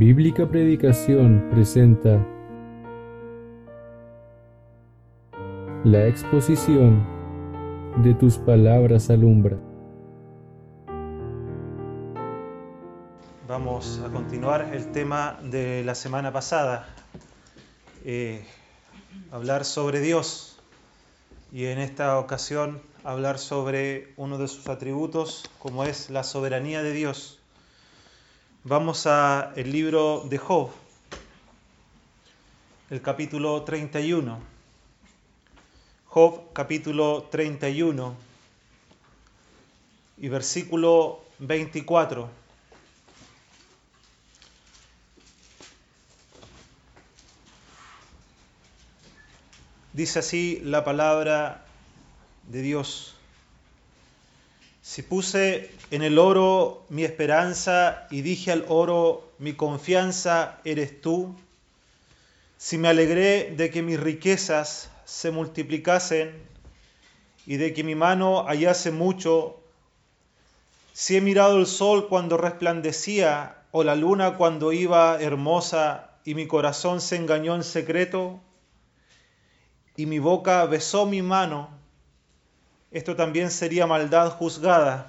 Bíblica Predicación presenta la exposición de tus palabras alumbra. Vamos a continuar el tema de la semana pasada, eh, hablar sobre Dios y en esta ocasión hablar sobre uno de sus atributos como es la soberanía de Dios. Vamos a el libro de Job, el capítulo 31. Job capítulo 31 y versículo 24. Dice así la palabra de Dios. Si puse en el oro mi esperanza y dije al oro, mi confianza eres tú, si me alegré de que mis riquezas se multiplicasen y de que mi mano hallase mucho, si he mirado el sol cuando resplandecía o la luna cuando iba hermosa y mi corazón se engañó en secreto y mi boca besó mi mano, esto también sería maldad juzgada,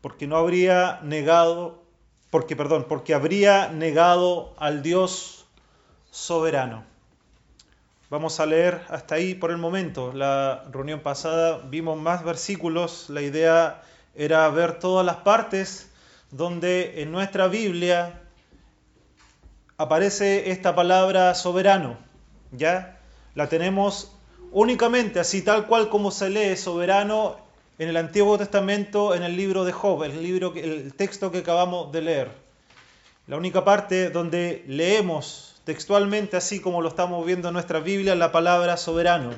porque no habría negado, porque perdón, porque habría negado al Dios soberano. Vamos a leer hasta ahí por el momento. La reunión pasada vimos más versículos. La idea era ver todas las partes donde en nuestra Biblia aparece esta palabra soberano. ¿Ya? La tenemos únicamente así tal cual como se lee soberano en el Antiguo Testamento en el libro de Job, el, libro, el texto que acabamos de leer. La única parte donde leemos textualmente, así como lo estamos viendo en nuestra Biblia, la palabra soberano.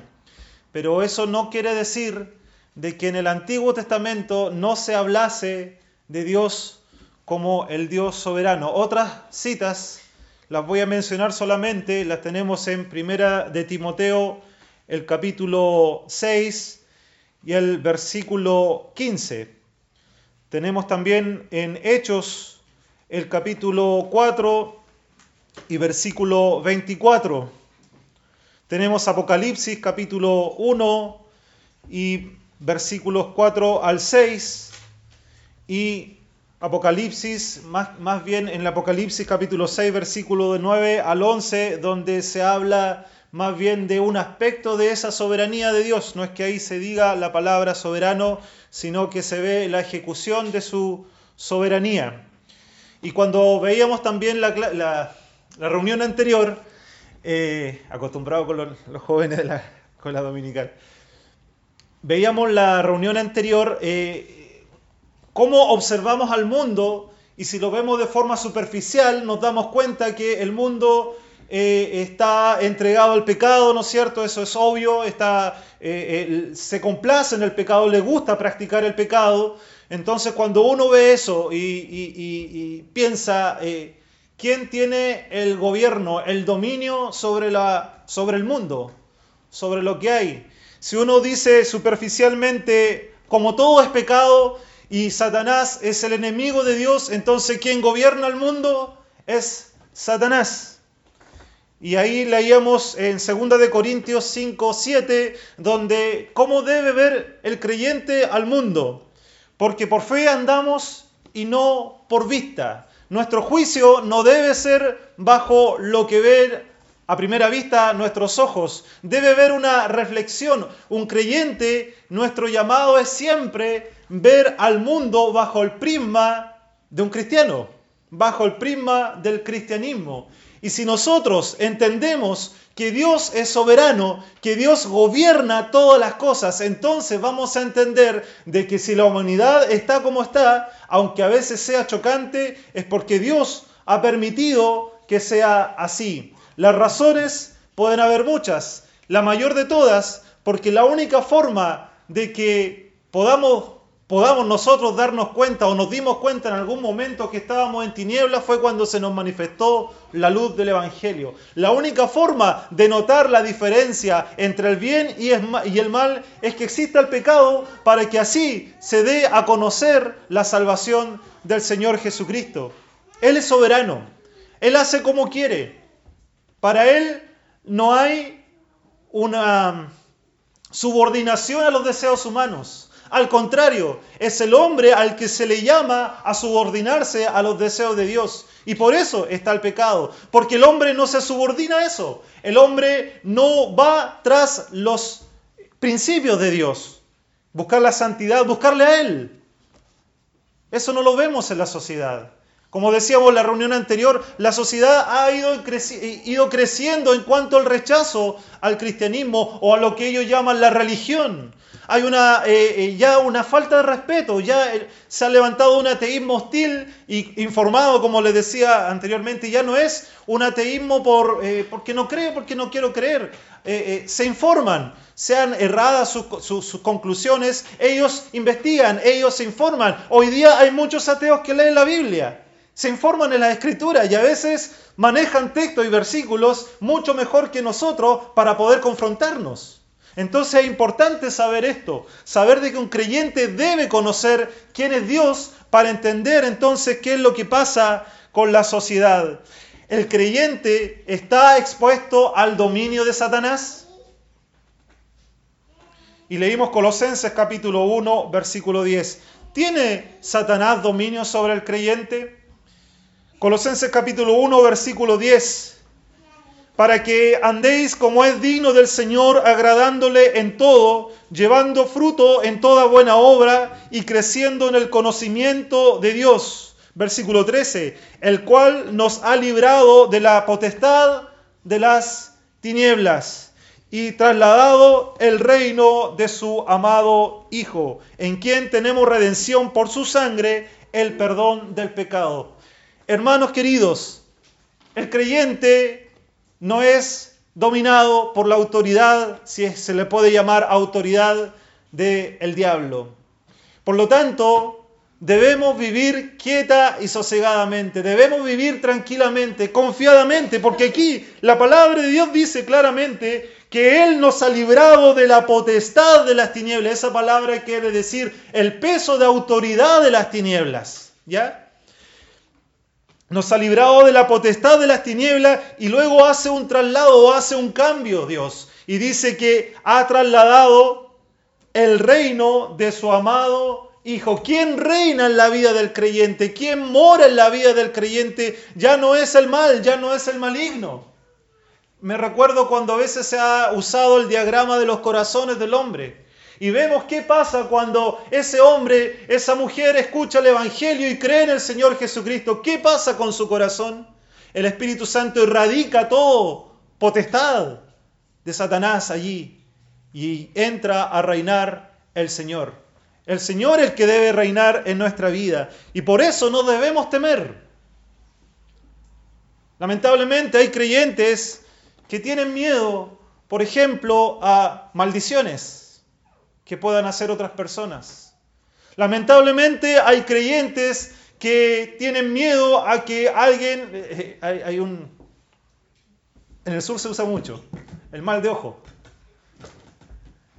Pero eso no quiere decir de que en el Antiguo Testamento no se hablase de Dios como el Dios soberano. Otras citas las voy a mencionar solamente, las tenemos en Primera de Timoteo el capítulo 6 y el versículo 15. Tenemos también en Hechos el capítulo 4 y versículo 24. Tenemos Apocalipsis capítulo 1 y versículos 4 al 6 y Apocalipsis, más, bien en el Apocalipsis capítulo 6 versículo de 9 al 11, donde se habla más bien de un aspecto de esa soberanía de Dios. No es que ahí se diga la palabra soberano, sino que se ve la ejecución de su soberanía. Y cuando veíamos también la, reunión anterior, eh, acostumbrado con los, jóvenes de la escuela dominical, veíamos la reunión anterior, eh, cómo observamos al mundo y si lo vemos de forma superficial nos damos cuenta que el mundo eh, está entregado al pecado, ¿no es cierto? Eso es obvio, está, eh, se complace en el pecado, le gusta practicar el pecado. Entonces cuando uno ve eso y, piensa, eh, ¿quién tiene el gobierno, el dominio sobre, la, sobre el mundo, sobre lo que hay? Si uno dice superficialmente, como todo es pecado y Satanás es el enemigo de Dios, entonces quien gobierna el mundo es Satanás. Y ahí leíamos en 2 de Corintios 5, 7, donde cómo debe ver el creyente al mundo. Porque por fe andamos y no por vista. Nuestro juicio no debe ser bajo lo que ven a primera vista nuestros ojos. Debe ver una reflexión. Un creyente, nuestro llamado es siempre ver al mundo bajo el prisma de un cristiano, bajo el prisma del cristianismo. Y si nosotros entendemos que Dios es soberano, que Dios gobierna todas las cosas, entonces vamos a entender de que si la humanidad está como está, aunque a veces sea chocante, es porque Dios ha permitido que sea así. Las razones pueden haber muchas, la mayor de todas, porque la única forma de que podamos podamos nosotros darnos cuenta o nos dimos cuenta en algún momento que estábamos en tinieblas fue cuando se nos manifestó la luz del Evangelio. La única forma de notar la diferencia entre el bien y el mal es que exista el pecado para que así se dé a conocer la salvación del Señor Jesucristo. Él es soberano. Él hace como quiere. Para Él no hay una subordinación a los deseos humanos. Al contrario, es el hombre al que se le llama a subordinarse a los deseos de Dios. Y por eso está el pecado, porque el hombre no se subordina a eso. El hombre no va tras los principios de Dios. Buscar la santidad, buscarle a Él. Eso no lo vemos en la sociedad. Como decíamos en la reunión anterior, la sociedad ha ido, ido, creciendo en cuanto al rechazo al cristianismo o a lo que ellos llaman la religión hay una, eh, eh, ya una falta de respeto, ya eh, se ha levantado un ateísmo hostil y informado, como les decía anteriormente, ya no es un ateísmo por, porque no creo, porque no quiero creer. se informan, sean erradas sus, conclusiones, ellos investigan, ellos se informan. Hoy día hay muchos ateos que leen la Biblia se informan en la escritura y a veces manejan textos y versículos mucho mejor que nosotros para poder confrontarnos. Entonces es importante saber esto, saber de que un creyente debe conocer quién es Dios para entender entonces qué es lo que pasa con la sociedad. ¿El creyente está expuesto al dominio de Satanás? Y leímos Colosenses capítulo 1, versículo 10. ¿Tiene Satanás dominio sobre el creyente? Colosenses capítulo 1, versículo 10 para que andéis como es digno del Señor, agradándole en todo, llevando fruto en toda buena obra y creciendo en el conocimiento de Dios. Versículo 13, el cual nos ha librado de la potestad de las tinieblas y trasladado el reino de su amado Hijo, en quien tenemos redención por su sangre, el perdón del pecado. Hermanos queridos, el creyente no es dominado por la autoridad, si se le puede llamar autoridad del diablo. Por lo tanto, debemos vivir quieta y sosegadamente, debemos vivir tranquilamente, confiadamente, porque aquí la palabra de Dios dice claramente que Él nos ha librado de la potestad de las tinieblas. Esa palabra quiere decir el peso de autoridad de las tinieblas. ¿Ya? Nos ha librado de la potestad de las tinieblas y luego hace un traslado, hace un cambio Dios. Y dice que ha trasladado el reino de su amado Hijo. ¿Quién reina en la vida del creyente? ¿Quién mora en la vida del creyente? Ya no es el mal, ya no es el maligno. Me recuerdo cuando a veces se ha usado el diagrama de los corazones del hombre. Y vemos qué pasa cuando ese hombre, esa mujer escucha el Evangelio y cree en el Señor Jesucristo. ¿Qué pasa con su corazón? El Espíritu Santo erradica todo potestad de Satanás allí y entra a reinar el Señor. El Señor es el que debe reinar en nuestra vida y por eso no debemos temer. Lamentablemente hay creyentes que tienen miedo, por ejemplo, a maldiciones que puedan hacer otras personas. Lamentablemente hay creyentes que tienen miedo a que alguien, eh, eh, hay, un, en el sur se usa mucho, el mal de ojo,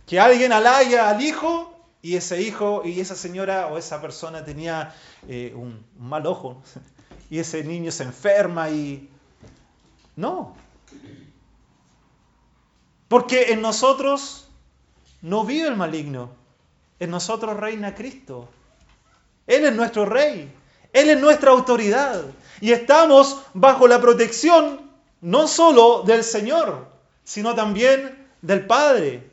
que alguien alaya al hijo y ese hijo y esa señora o esa persona tenía eh, un mal ojo y ese niño se enferma y... No. Porque en nosotros no vive el maligno. En nosotros reina Cristo. Él es nuestro rey. Él es nuestra autoridad. Y estamos bajo la protección no solo del Señor, sino también del Padre.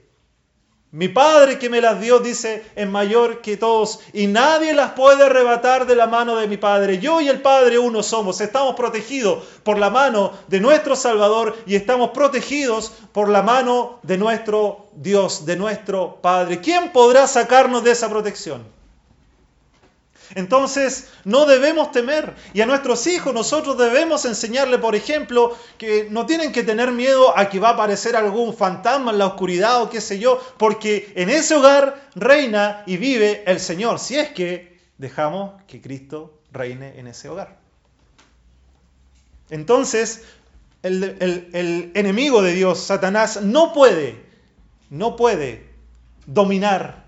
Mi Padre que me las dio, dice, es mayor que todos y nadie las puede arrebatar de la mano de mi Padre. Yo y el Padre uno somos. Estamos protegidos por la mano de nuestro Salvador y estamos protegidos por la mano de nuestro Dios, de nuestro Padre. ¿Quién podrá sacarnos de esa protección? Entonces, no debemos temer. Y a nuestros hijos nosotros debemos enseñarle, por ejemplo, que no tienen que tener miedo a que va a aparecer algún fantasma en la oscuridad o qué sé yo, porque en ese hogar reina y vive el Señor, si es que dejamos que Cristo reine en ese hogar. Entonces, el, el enemigo de Dios, Satanás, no puede, no puede dominar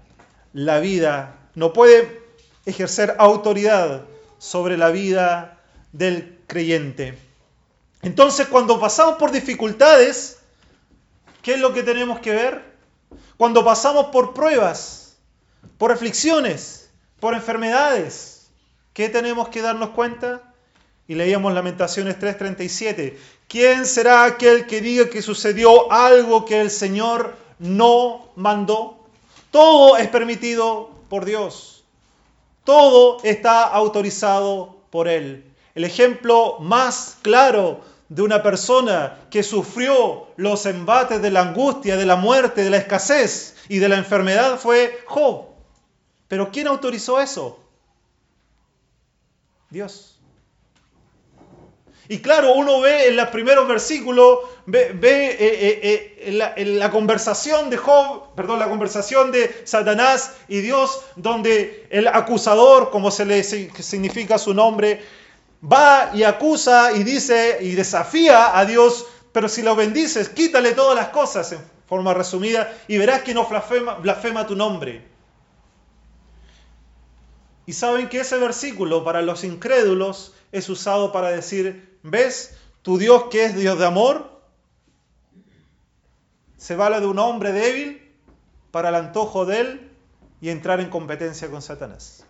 la vida, no puede ejercer autoridad sobre la vida del creyente. Entonces, cuando pasamos por dificultades, ¿qué es lo que tenemos que ver? Cuando pasamos por pruebas, por aflicciones, por enfermedades, ¿qué tenemos que darnos cuenta? Y leíamos Lamentaciones 3:37. ¿Quién será aquel que diga que sucedió algo que el Señor no mandó? Todo es permitido por Dios. Todo está autorizado por Él. El ejemplo más claro de una persona que sufrió los embates de la angustia, de la muerte, de la escasez y de la enfermedad fue Job. Pero ¿quién autorizó eso? Dios. Y claro, uno ve en los primeros versículos, ve, eh, eh, eh, la, conversación de Job, perdón, la conversación de Satanás y Dios, donde el acusador, como se le significa su nombre, va y acusa y dice y desafía a Dios, pero si lo bendices, quítale todas las cosas en forma resumida y verás que no blasfema, blasfema tu nombre. Y saben que ese versículo para los incrédulos es usado para decir, ¿ves? Tu Dios que es Dios de amor, se vale de un hombre débil para el antojo de él y entrar en competencia con Satanás.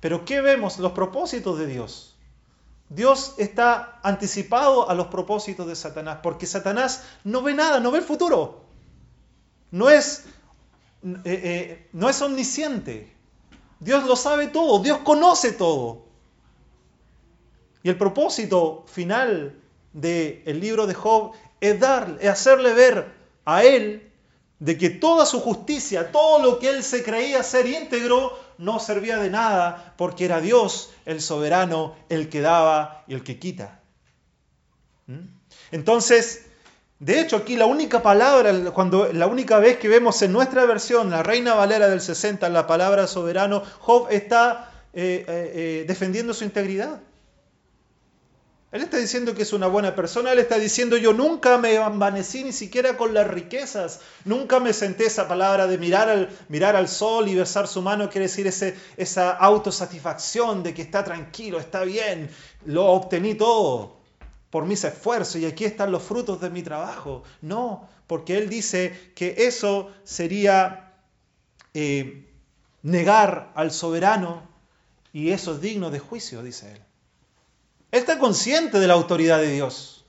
Pero ¿qué vemos? Los propósitos de Dios. Dios está anticipado a los propósitos de Satanás, porque Satanás no ve nada, no ve el futuro. No es, eh, eh, no es omnisciente. Dios lo sabe todo, Dios conoce todo. Y el propósito final del libro de Job es, dar, es hacerle ver a él de que toda su justicia, todo lo que él se creía ser íntegro, no servía de nada porque era Dios el soberano, el que daba y el que quita. ¿Mm? Entonces, de hecho, aquí la única palabra, cuando la única vez que vemos en nuestra versión, la Reina Valera del 60, la palabra soberano, Job está eh, eh, eh, defendiendo su integridad. Él está diciendo que es una buena persona, él está diciendo yo nunca me envanecí ni siquiera con las riquezas, nunca me senté esa palabra de mirar al, mirar al sol y besar su mano, quiere decir ese, esa autosatisfacción de que está tranquilo, está bien, lo obtení todo por mis esfuerzos y aquí están los frutos de mi trabajo. No, porque él dice que eso sería eh, negar al soberano y eso es digno de juicio, dice él. Está consciente de la autoridad de Dios.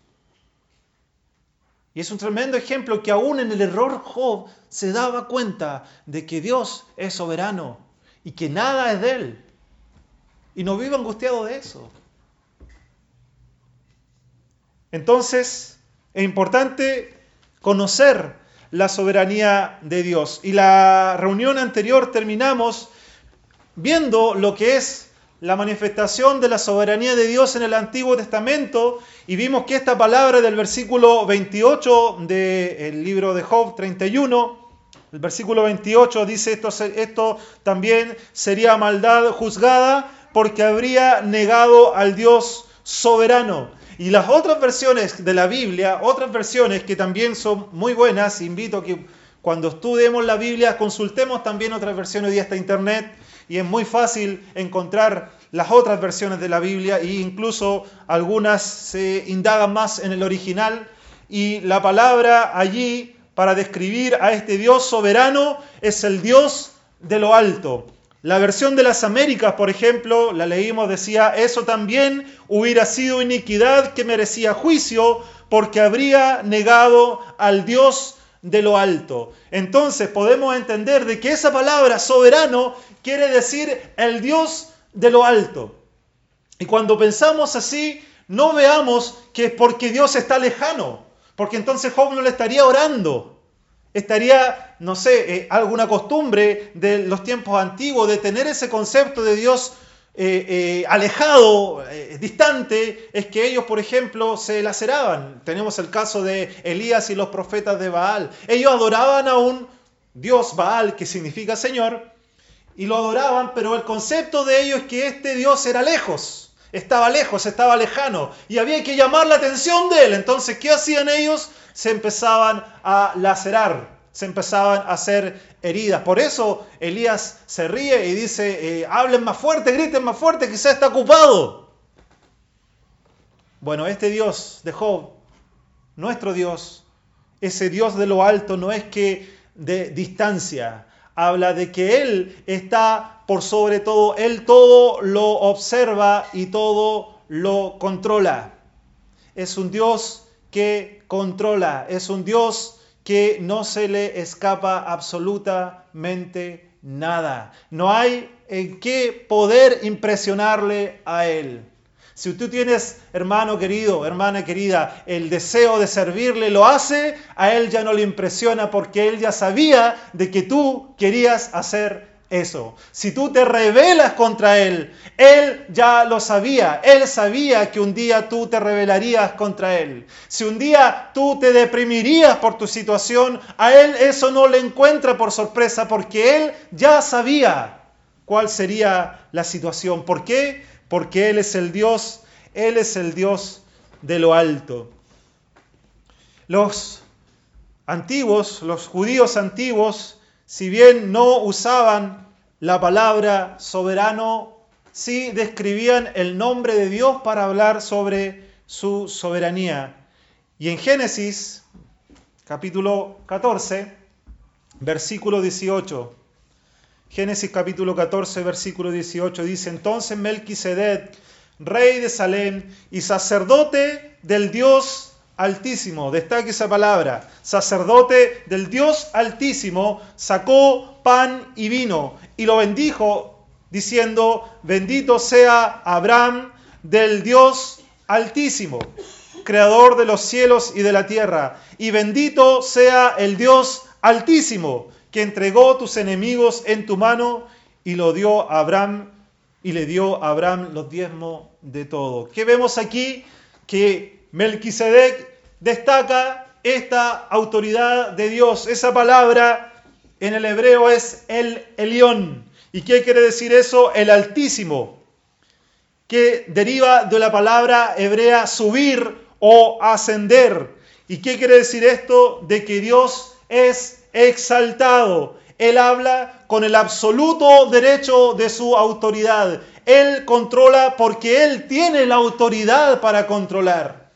Y es un tremendo ejemplo que aún en el error Job se daba cuenta de que Dios es soberano y que nada es de él. Y no vive angustiado de eso. Entonces, es importante conocer la soberanía de Dios. Y la reunión anterior terminamos viendo lo que es la manifestación de la soberanía de Dios en el Antiguo Testamento y vimos que esta palabra del versículo 28 del libro de Job 31, el versículo 28 dice esto, esto también sería maldad juzgada porque habría negado al Dios soberano. Y las otras versiones de la Biblia, otras versiones que también son muy buenas, invito a que cuando estudiemos la Biblia consultemos también otras versiones de esta internet y es muy fácil encontrar las otras versiones de la Biblia e incluso algunas se indagan más en el original y la palabra allí para describir a este Dios soberano es el Dios de lo alto. La versión de las Américas, por ejemplo, la leímos, decía, eso también hubiera sido iniquidad que merecía juicio porque habría negado al Dios de lo alto. Entonces podemos entender de que esa palabra soberano quiere decir el Dios de lo alto. Y cuando pensamos así, no veamos que es porque Dios está lejano, porque entonces Job no le estaría orando. Estaría, no sé, eh, alguna costumbre de los tiempos antiguos de tener ese concepto de Dios eh, eh, alejado, distante, es que ellos, por ejemplo, se laceraban. Tenemos el caso de Elías y los profetas de Baal. Ellos adoraban a un Dios Baal, que significa Señor, y lo adoraban, pero el concepto de ellos es que este Dios era lejos, estaba lejos, estaba lejano, y había que llamar la atención de él. Entonces, ¿qué hacían ellos? Se empezaban a lacerar se empezaban a hacer heridas. Por eso Elías se ríe y dice, eh, hablen más fuerte, griten más fuerte, quizá está ocupado. Bueno, este Dios de Job, nuestro Dios, ese Dios de lo alto no es que de distancia, habla de que Él está por sobre todo, Él todo lo observa y todo lo controla. Es un Dios que controla, es un Dios que no se le escapa absolutamente nada. No hay en qué poder impresionarle a Él. Si tú tienes, hermano querido, hermana querida, el deseo de servirle, lo hace, a Él ya no le impresiona porque Él ya sabía de que tú querías hacer eso. Si tú te rebelas contra Él, Él ya lo sabía. Él sabía que un día tú te rebelarías contra Él. Si un día tú te deprimirías por tu situación, a Él eso no le encuentra por sorpresa porque Él ya sabía cuál sería la situación. ¿Por qué? Porque Él es el Dios, Él es el Dios de lo alto. Los antiguos, los judíos antiguos, si bien no usaban la palabra soberano, sí describían el nombre de Dios para hablar sobre su soberanía. Y en Génesis, capítulo 14, versículo 18, Génesis capítulo 14, versículo 18 dice, entonces Melquisedec, rey de Salem y sacerdote del Dios Altísimo, destaque esa palabra, sacerdote del Dios Altísimo, sacó pan y vino y lo bendijo diciendo, bendito sea Abraham del Dios Altísimo, creador de los cielos y de la tierra, y bendito sea el Dios Altísimo que entregó tus enemigos en tu mano y lo dio a Abraham y le dio a Abraham los diezmos de todo. ¿Qué vemos aquí? Que Melquisedec destaca esta autoridad de Dios. Esa palabra en el hebreo es el Elión. ¿Y qué quiere decir eso? El Altísimo, que deriva de la palabra hebrea subir o ascender. ¿Y qué quiere decir esto? De que Dios es exaltado. Él habla con el absoluto derecho de su autoridad. Él controla porque Él tiene la autoridad para controlar.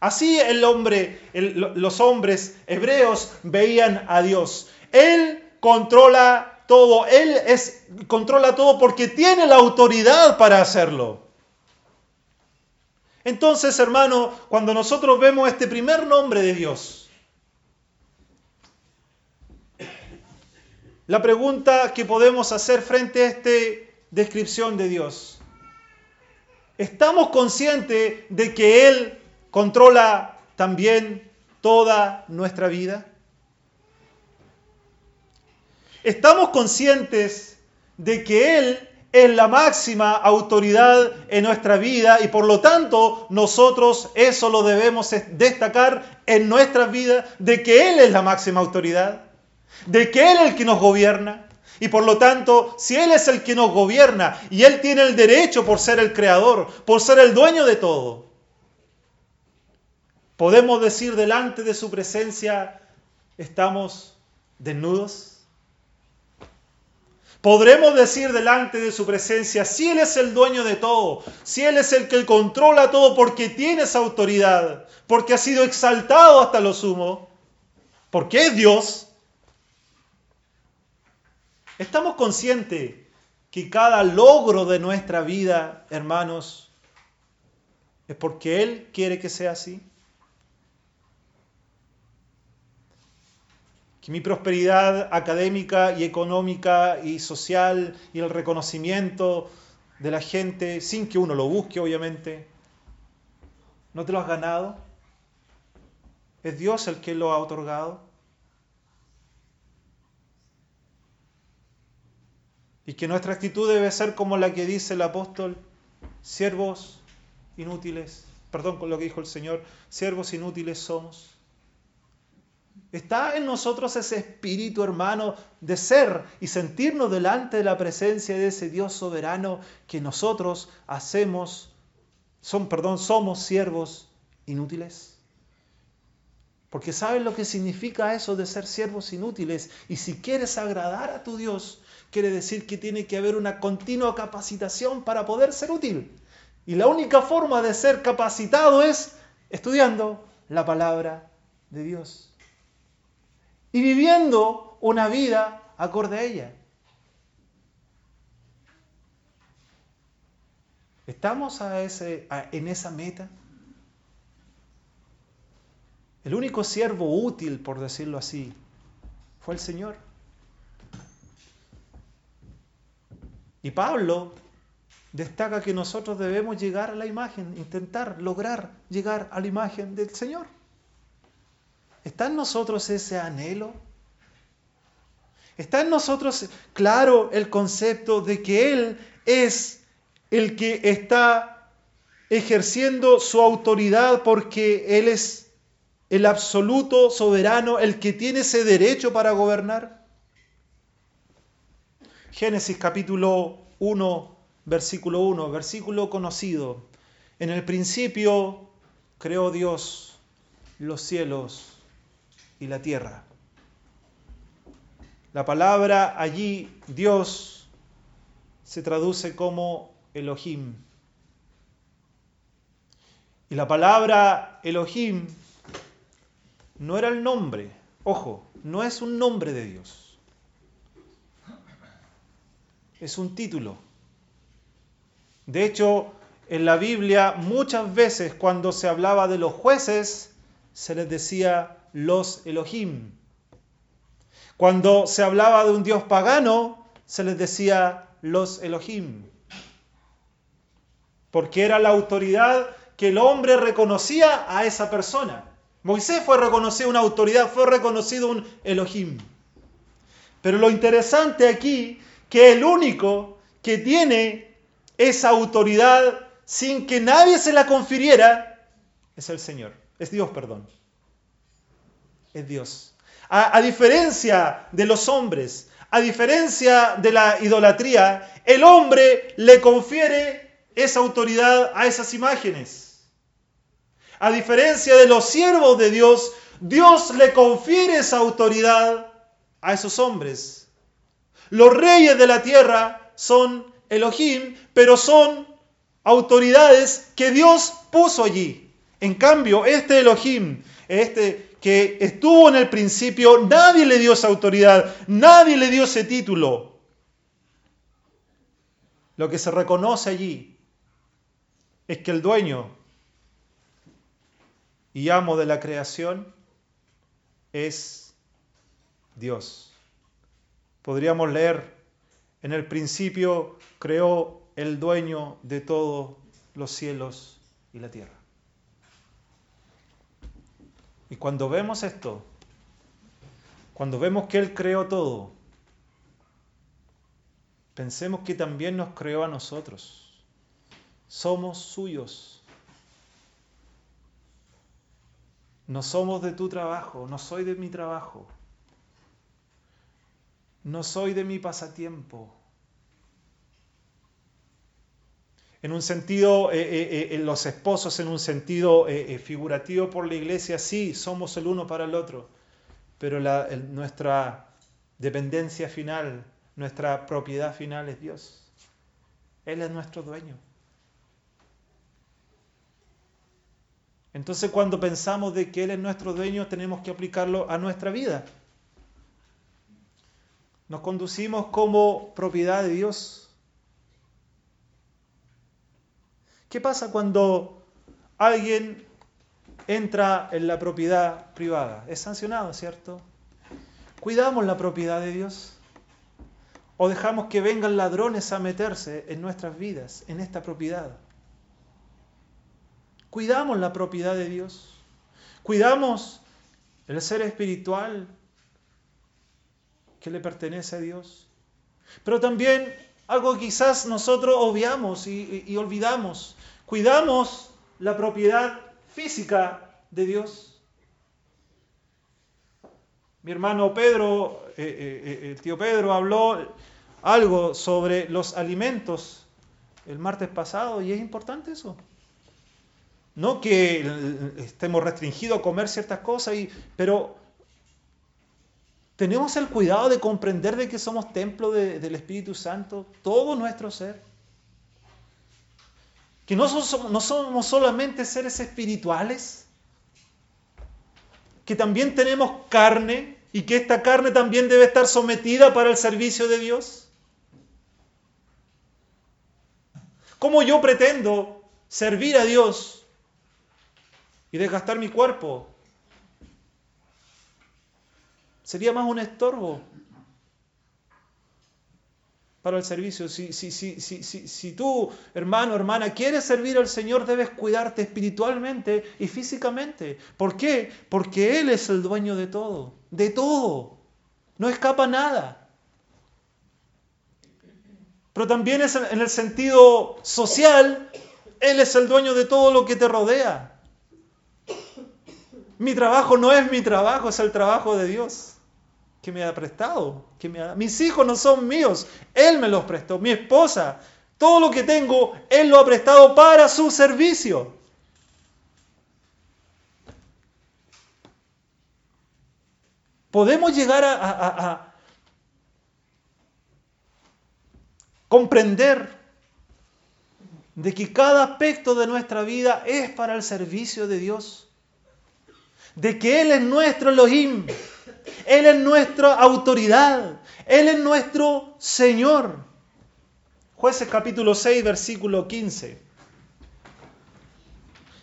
Así el hombre, los hombres hebreos veían a Dios. Él controla todo. Él es, controla todo porque tiene la autoridad para hacerlo. Entonces, hermano, cuando nosotros vemos este primer nombre de Dios, la pregunta que podemos hacer frente a esta descripción de Dios. ¿Estamos conscientes de que Él controla también toda nuestra vida? ¿Estamos conscientes de que Él es la máxima autoridad en nuestra vida y por lo tanto nosotros eso lo debemos destacar en nuestra vida, de que Él es la máxima autoridad? De que Él es el que nos gobierna. Y por lo tanto, si Él es el que nos gobierna y Él tiene el derecho por ser el creador, por ser el dueño de todo, podemos decir delante de su presencia, estamos desnudos. Podremos decir delante de su presencia, si Él es el dueño de todo, si Él es el que controla todo porque tiene esa autoridad, porque ha sido exaltado hasta lo sumo, porque es Dios, ¿Estamos conscientes que cada logro de nuestra vida, hermanos, es porque Él quiere que sea así? Que mi prosperidad académica y económica y social y el reconocimiento de la gente, sin que uno lo busque obviamente, ¿no te lo has ganado? ¿Es Dios el que lo ha otorgado? Y que nuestra actitud debe ser como la que dice el apóstol, siervos inútiles, perdón con lo que dijo el Señor, siervos inútiles somos. Está en nosotros ese espíritu, hermano, de ser y sentirnos delante de la presencia de ese Dios soberano que nosotros hacemos, son, perdón, somos siervos inútiles. Porque sabes lo que significa eso de ser siervos inútiles. Y si quieres agradar a tu Dios, quiere decir que tiene que haber una continua capacitación para poder ser útil. Y la única forma de ser capacitado es estudiando la palabra de Dios y viviendo una vida acorde a ella. ¿Estamos a ese, en esa meta? El único siervo útil, por decirlo así, fue el Señor. Y Pablo destaca que nosotros debemos llegar a la imagen, intentar lograr llegar a la imagen del Señor. ¿Está en nosotros ese anhelo? ¿Está en nosotros claro el concepto de que Él es el que está ejerciendo su autoridad porque Él es el absoluto soberano, el que tiene ese derecho para gobernar? Génesis capítulo 1, versículo 1, versículo conocido. En el principio creó Dios los cielos y la tierra. La palabra allí, Dios, se traduce como Elohim. Y la palabra Elohim no era el nombre, ojo, no es un nombre de Dios es un título. De hecho, en la Biblia muchas veces cuando se hablaba de los jueces, se les decía los Elohim. Cuando se hablaba de un dios pagano, se les decía los Elohim. Porque era la autoridad que el hombre reconocía a esa persona. Moisés fue reconocido una autoridad, fue reconocido un Elohim. Pero lo interesante aquí que el único que tiene esa autoridad sin que nadie se la confiriera es el Señor. Es Dios, perdón. Es Dios. A, a, diferencia de los hombres, a diferencia de la idolatría, el hombre le confiere esa autoridad a esas imágenes. A diferencia de los siervos de Dios, Dios le confiere esa autoridad a esos hombres. Los reyes de la tierra son Elohim, pero son autoridades que Dios puso allí. En cambio, este Elohim, este que estuvo en el principio, nadie le dio esa autoridad, nadie le dio ese título. Lo que se reconoce allí es que el dueño y amo de la creación es Dios. Podríamos leer, en el principio creó el dueño de todos los cielos y la tierra. Y cuando vemos esto, cuando vemos que Él creó todo, pensemos que también nos creó a nosotros. Somos suyos. No somos de tu trabajo, no soy de mi trabajo no soy de mi pasatiempo. En un sentido, eh, eh, eh, los esposos en un sentido figurativo por la iglesia, sí, somos el uno para el otro, pero nuestra dependencia final, nuestra propiedad final es Dios. Él es nuestro dueño. Entonces cuando pensamos de que Él es nuestro dueño, tenemos que aplicarlo a nuestra vida. Nos conducimos como propiedad de Dios. ¿Qué pasa cuando alguien entra en la propiedad privada? Es sancionado, ¿cierto? ¿Cuidamos la propiedad de Dios? ¿O dejamos que vengan ladrones a meterse en nuestras vidas, en esta propiedad? ¿Cuidamos la propiedad de Dios? ¿Cuidamos el ser espiritual que le pertenece a Dios. Pero también algo quizás nosotros obviamos y, olvidamos. Cuidamos la propiedad física de Dios. Mi hermano Pedro, eh, eh, eh, el tío Pedro, habló algo sobre los alimentos el martes pasado y es importante eso. No que estemos restringidos a comer ciertas cosas, y, pero tenemos el cuidado de comprender de que somos templo del Espíritu Santo, todo nuestro ser. que no somos, no somos solamente seres espirituales, que también tenemos carne y que esta carne también debe estar sometida para el servicio de Dios. ¿Cómo yo pretendo servir a Dios y desgastar mi cuerpo? Sería más un estorbo para el servicio. Si, si, si, si, tú, hermano, hermana, quieres servir al Señor, debes cuidarte espiritualmente y físicamente. ¿Por qué? Porque Él es el dueño de todo, de todo. No escapa nada pero también es en el sentido social, Él es el dueño de todo lo que te rodea. Mi trabajo no es mi trabajo, es el trabajo de Dios que me ha prestado. Que me Mis hijos no son míos, Él me los prestó. Mi esposa, todo lo que tengo, Él lo ha prestado para su servicio. Podemos llegar a comprender de que cada aspecto de nuestra vida es para el servicio de Dios. De que Él es nuestro Elohim. Él es nuestra autoridad. Él es nuestro Señor. Jueces capítulo 6, versículo 15.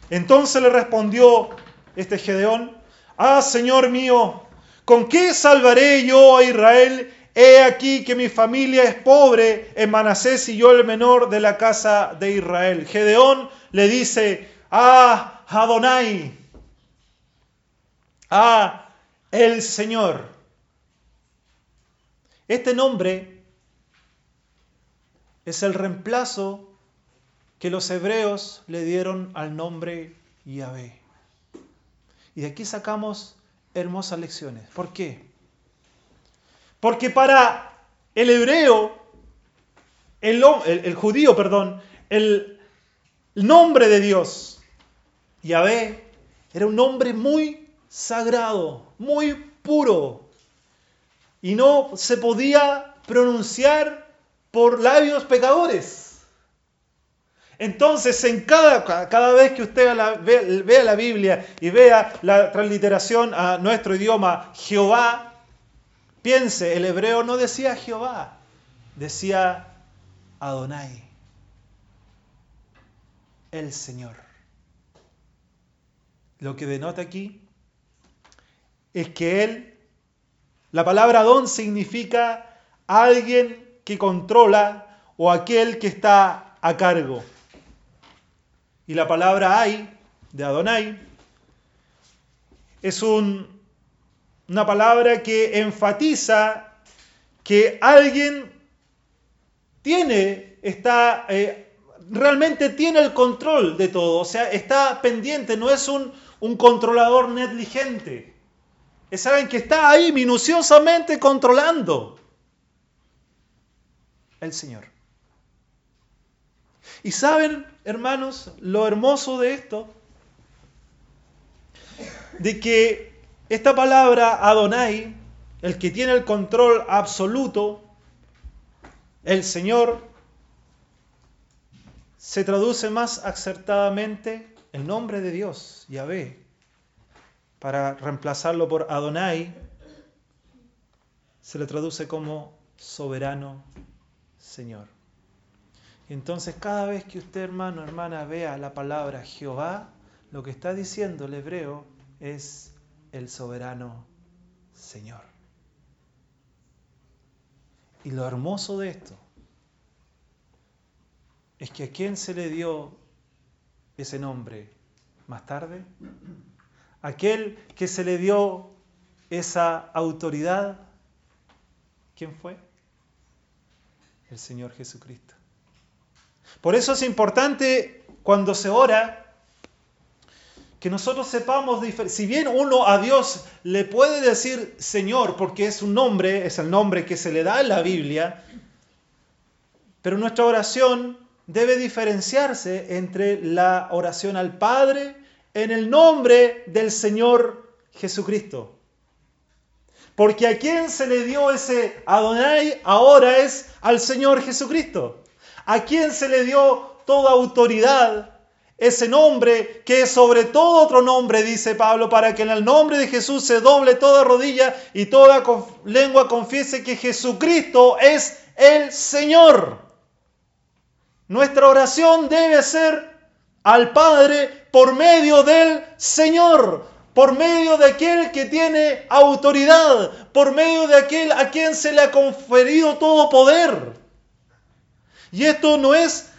Entonces le respondió este Gedeón, ah, Señor mío, ¿con qué salvaré yo a Israel He aquí que mi familia es pobre en Manasés y yo el menor de la casa de Israel. Gedeón le dice a Adonai, a el Señor. Este nombre es el reemplazo que los hebreos le dieron al nombre Yahvé. Y de aquí sacamos hermosas lecciones. ¿Por qué? Porque para el hebreo, el, judío, perdón, el nombre de Dios, Yahvé, era un nombre muy sagrado, muy puro. Y no se podía pronunciar por labios pecadores. Entonces, en cada, cada vez que usted vea la Biblia y vea la transliteración a nuestro idioma, Jehová, Piense, el hebreo no decía Jehová, decía Adonai, el Señor. Lo que denota aquí es que Él, la palabra Adón significa alguien que controla o aquel que está a cargo. Y la palabra Ay, de Adonai, es un una palabra que enfatiza que alguien tiene, está, eh, realmente tiene el control de todo, o sea, está pendiente, no es un, un controlador negligente. Es alguien que está ahí minuciosamente controlando. El Señor. Y saben, hermanos, lo hermoso de esto, de que esta palabra Adonai, el que tiene el control absoluto, el Señor, se traduce más acertadamente el nombre de Dios, Yahvé, para reemplazarlo por Adonai, se le traduce como soberano Señor. Y entonces cada vez que usted, hermano, hermana, vea la palabra Jehová, lo que está diciendo el hebreo es el soberano Señor. Y lo hermoso de esto es que a quién se le dio ese nombre más tarde, aquel que se le dio esa autoridad, ¿quién fue? El Señor Jesucristo. Por eso es importante cuando se ora que nosotros sepamos, si bien uno a Dios le puede decir Señor, porque es un nombre, es el nombre que se le da en la Biblia, pero nuestra oración debe diferenciarse entre la oración al Padre en el nombre del Señor Jesucristo. Porque a quien se le dio ese Adonai ahora es al Señor Jesucristo. A quien se le dio toda autoridad, ese nombre que es sobre todo otro nombre, dice Pablo, para que en el nombre de Jesús se doble toda rodilla y toda lengua confiese que Jesucristo es el Señor. Nuestra oración debe ser al Padre por medio del Señor, por medio de aquel que tiene autoridad, por medio de aquel a quien se le ha conferido todo poder. Y esto no es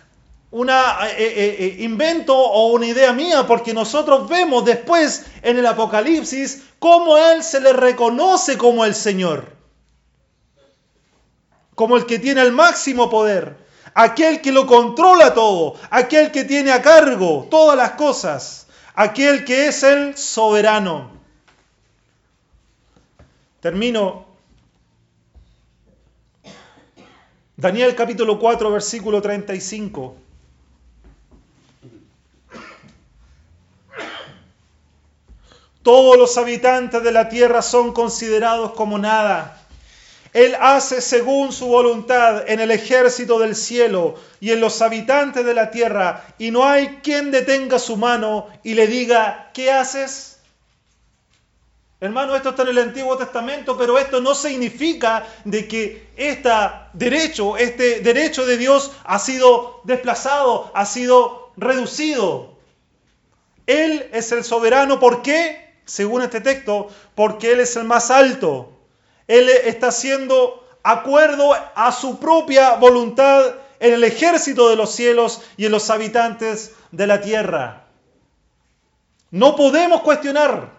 un eh, eh, eh, invento o una idea mía, porque nosotros vemos después en el Apocalipsis cómo Él se le reconoce como el Señor, como el que tiene el máximo poder, aquel que lo controla todo, aquel que tiene a cargo todas las cosas, aquel que es el soberano. Termino. Daniel capítulo 4, versículo 35. Todos los habitantes de la tierra son considerados como nada. Él hace según su voluntad en el ejército del cielo y en los habitantes de la tierra, y no hay quien detenga su mano y le diga, ¿qué haces? Hermano, esto está en el Antiguo Testamento, pero esto no significa de que este derecho, este derecho de Dios ha sido desplazado, ha sido reducido. Él es el soberano, ¿por qué? según este texto, porque Él es el más alto. Él está haciendo acuerdo a su propia voluntad en el ejército de los cielos y en los habitantes de la tierra. No podemos cuestionar.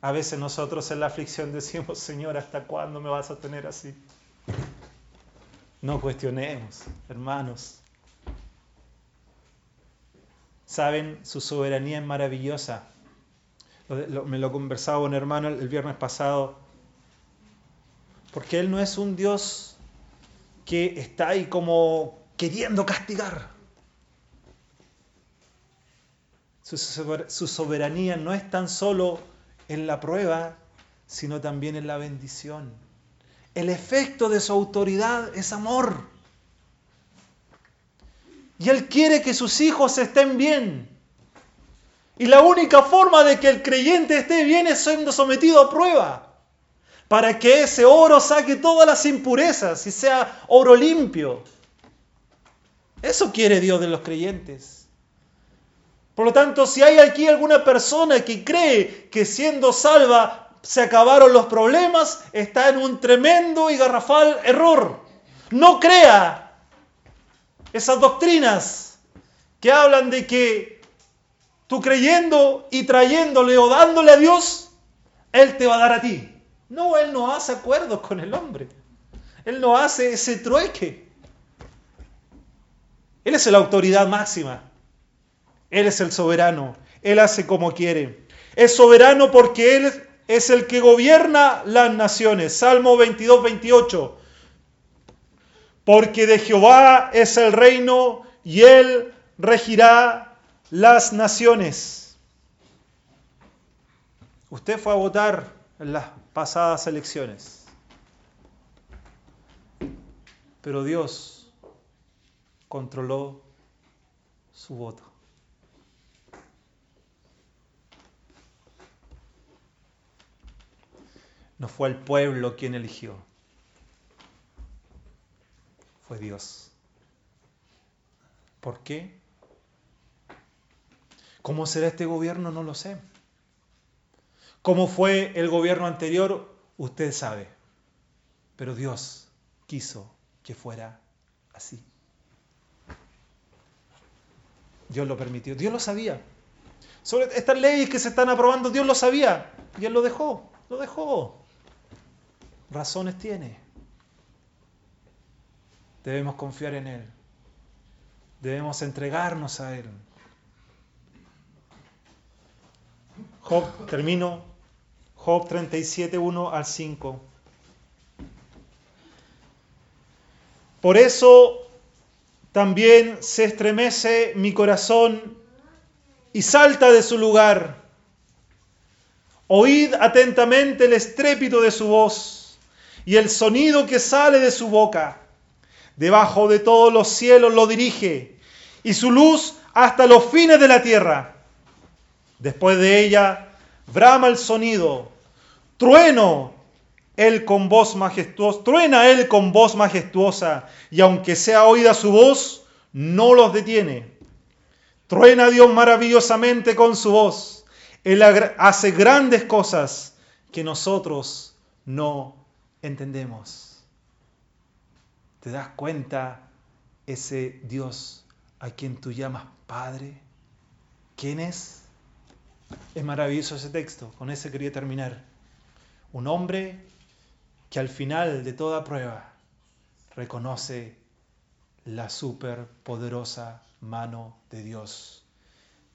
A veces nosotros en la aflicción decimos, Señor, ¿hasta cuándo me vas a tener así? No cuestionemos, hermanos. Saben, su soberanía es maravillosa. Me lo conversaba un hermano el, viernes pasado. Porque Él no es un Dios que está ahí como queriendo castigar. Su, su soberanía no es tan solo en la prueba, sino también en la bendición. El efecto de su autoridad es amor. Y Él quiere que sus hijos estén bien. Y la única forma de que el creyente esté bien es siendo sometido a prueba. Para que ese oro saque todas las impurezas y sea oro limpio. Eso quiere Dios de los creyentes. Por lo tanto, si hay aquí alguna persona que cree que siendo salva se acabaron los problemas, está en un tremendo y garrafal error. No crea esas doctrinas que hablan de que tú creyendo y trayéndole o dándole a Dios, Él te va a dar a ti. No, Él no hace acuerdos con el hombre. Él no hace ese trueque. Él es la autoridad máxima. Él es el soberano. Él hace como quiere. Es soberano porque Él es el que gobierna las naciones. Salmo 22, 28 porque de Jehová es el reino y él regirá las naciones. Usted fue a votar en las pasadas elecciones, pero Dios controló su voto. No fue el pueblo quien eligió fue Dios. ¿Por qué? ¿Cómo será este gobierno? No lo sé. ¿Cómo fue el gobierno anterior? Usted sabe. Pero Dios quiso que fuera así. Dios lo permitió. Dios lo sabía. Sobre estas leyes que se están aprobando, Dios lo sabía. Y Él lo dejó. Lo dejó. Razones tiene. Debemos confiar en Él. Debemos entregarnos a Él. Job, termino. Job 37, 1 al 5. Por eso también se estremece mi corazón y salta de su lugar. Oíd atentamente el estrépito de su voz y el sonido que sale de su boca debajo de todos los cielos lo dirige, y su luz hasta los fines de la tierra. Después de ella, brama el sonido, trueno él con voz majestuosa, truena él con voz majestuosa, y aunque sea oída su voz, no los detiene. Truena Dios maravillosamente con su voz. Él hace grandes cosas que nosotros no entendemos. ¿Te das cuenta ese Dios a quien tú llamas Padre? ¿Quién es? Es maravilloso ese texto, con ese quería terminar. Un hombre que al final de toda prueba reconoce la superpoderosa mano de Dios.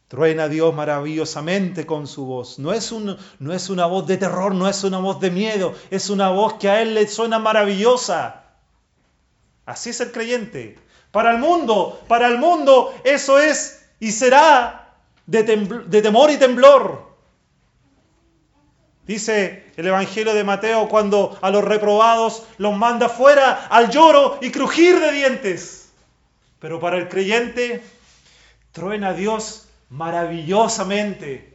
Truena Dios maravillosamente con su voz. No es, un, no es una voz de terror, no es una voz de miedo, es una voz que a Él le suena maravillosa. Así es el creyente. Para el mundo, para el mundo eso es y será de, de temor y temblor. Dice el Evangelio de Mateo cuando a los reprobados los manda fuera al lloro y crujir de dientes. Pero para el creyente truena Dios maravillosamente.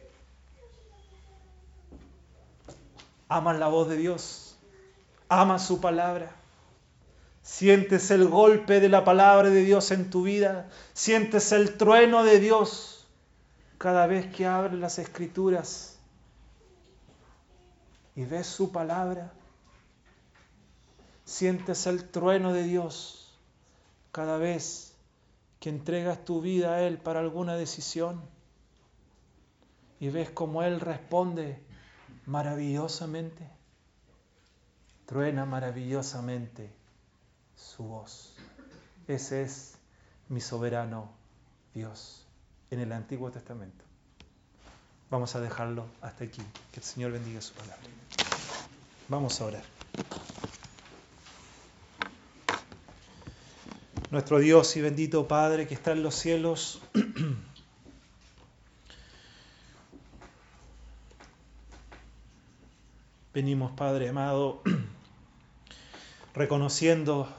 Amas la voz de Dios, amas su palabra. Sientes el golpe de la palabra de Dios en tu vida, sientes el trueno de Dios cada vez que abres las escrituras y ves su palabra, sientes el trueno de Dios cada vez que entregas tu vida a Él para alguna decisión y ves cómo Él responde maravillosamente, truena maravillosamente su voz. Ese es mi soberano Dios en el Antiguo Testamento. Vamos a dejarlo hasta aquí. Que el Señor bendiga su palabra. Vamos a orar. Nuestro Dios y bendito Padre que está en los cielos, venimos Padre amado, reconociendo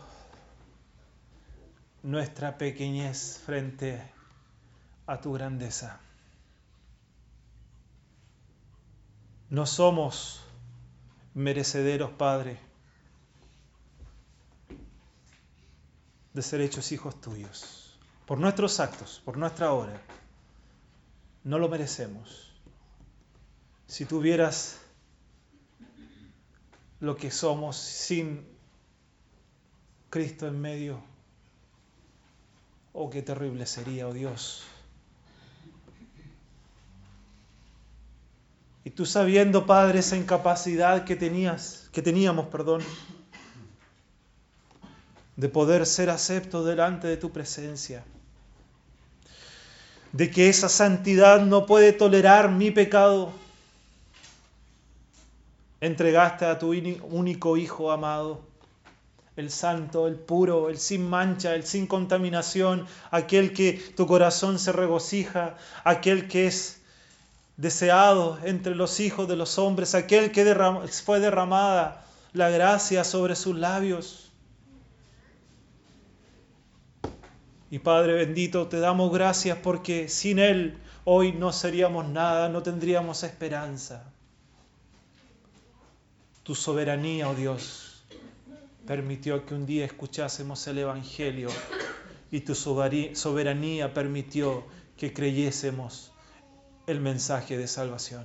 nuestra pequeñez frente a tu grandeza. No somos merecederos, Padre, de ser hechos hijos tuyos. Por nuestros actos, por nuestra obra. No lo merecemos. Si tuvieras lo que somos sin Cristo en medio, oh qué terrible sería, oh Dios. Y tú sabiendo, Padre, esa incapacidad que tenías, que teníamos, perdón, de poder ser acepto delante de tu presencia, de que esa santidad no puede tolerar mi pecado, entregaste a tu único Hijo amado, el santo, el puro, el sin mancha, el sin contaminación, aquel que tu corazón se regocija, aquel que es deseado entre los hijos de los hombres, aquel que fue derramada la gracia sobre sus labios. Y Padre bendito, te damos gracias porque sin Él hoy no seríamos nada, no tendríamos esperanza. Tu soberanía, oh Dios, permitió que un día escuchásemos el Evangelio y tu soberanía permitió que creyésemos el mensaje de salvación.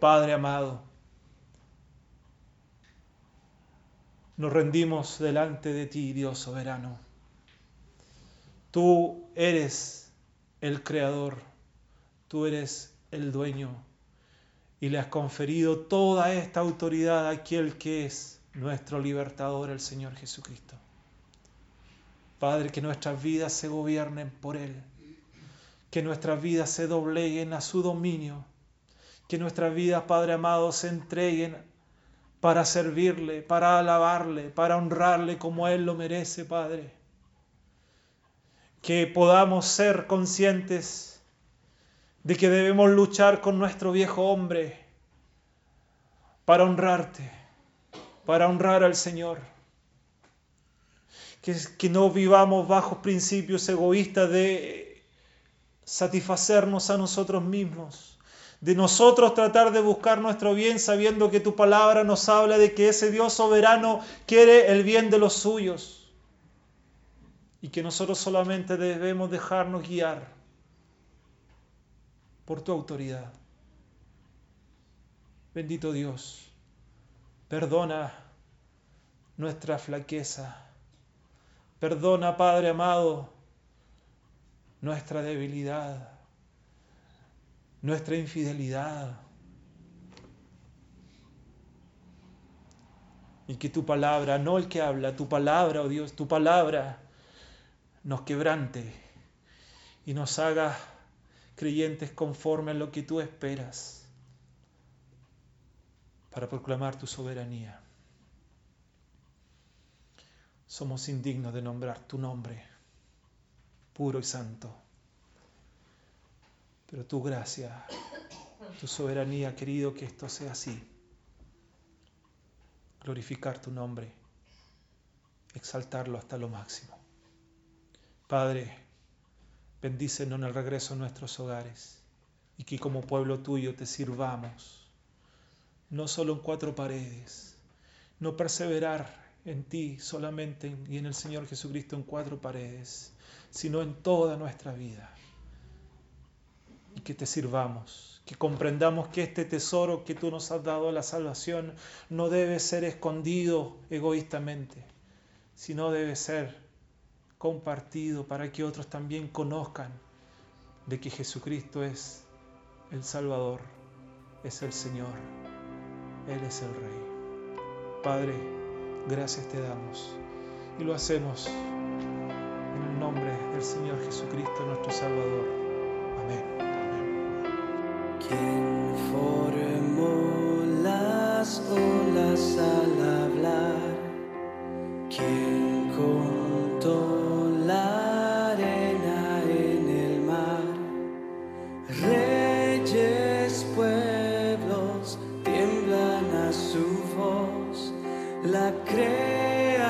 Padre amado, nos rendimos delante de ti, Dios soberano. Tú eres el creador, tú eres el dueño y le has conferido toda esta autoridad a aquel que es nuestro libertador, el Señor Jesucristo. Padre, que nuestras vidas se gobiernen por Él que nuestras vidas se dobleguen a su dominio, que nuestras vidas, Padre amado, se entreguen para servirle, para alabarle, para honrarle como Él lo merece, Padre. Que podamos ser conscientes de que debemos luchar con nuestro viejo hombre para honrarte, para honrar al Señor. que, que no vivamos bajo principios egoístas de satisfacernos a nosotros mismos, de nosotros tratar de buscar nuestro bien sabiendo que tu palabra nos habla de que ese Dios soberano quiere el bien de los suyos y que nosotros solamente debemos dejarnos guiar por tu autoridad. Bendito Dios, perdona nuestra flaqueza. Perdona, Padre amado, nuestra debilidad, nuestra infidelidad. Y que tu palabra, no el que habla, tu palabra, oh Dios, tu palabra nos quebrante y nos haga creyentes conforme a lo que tú esperas para proclamar tu soberanía. Somos indignos de nombrar tu nombre, puro y santo. Pero tu gracia, tu soberanía, querido, que esto sea así. Glorificar tu nombre, exaltarlo hasta lo máximo. Padre, bendícenos en el regreso a nuestros hogares y que como pueblo tuyo te sirvamos, no solo en cuatro paredes, no perseverar en ti solamente y en el Señor Jesucristo en cuatro paredes, sino en toda nuestra vida. Y que te sirvamos, que comprendamos que este tesoro que tú nos has dado, la salvación, no debe ser escondido egoístamente, sino debe ser compartido para que otros también conozcan de que Jesucristo es el Salvador, es el Señor, Él es el Rey. Padre, gracias te damos y lo hacemos nombre del Señor Jesucristo, nuestro Salvador. Amén. Quien formó las olas al hablar, quien contó la arena en el mar, reyes, pueblos tiemblan a su voz, la creación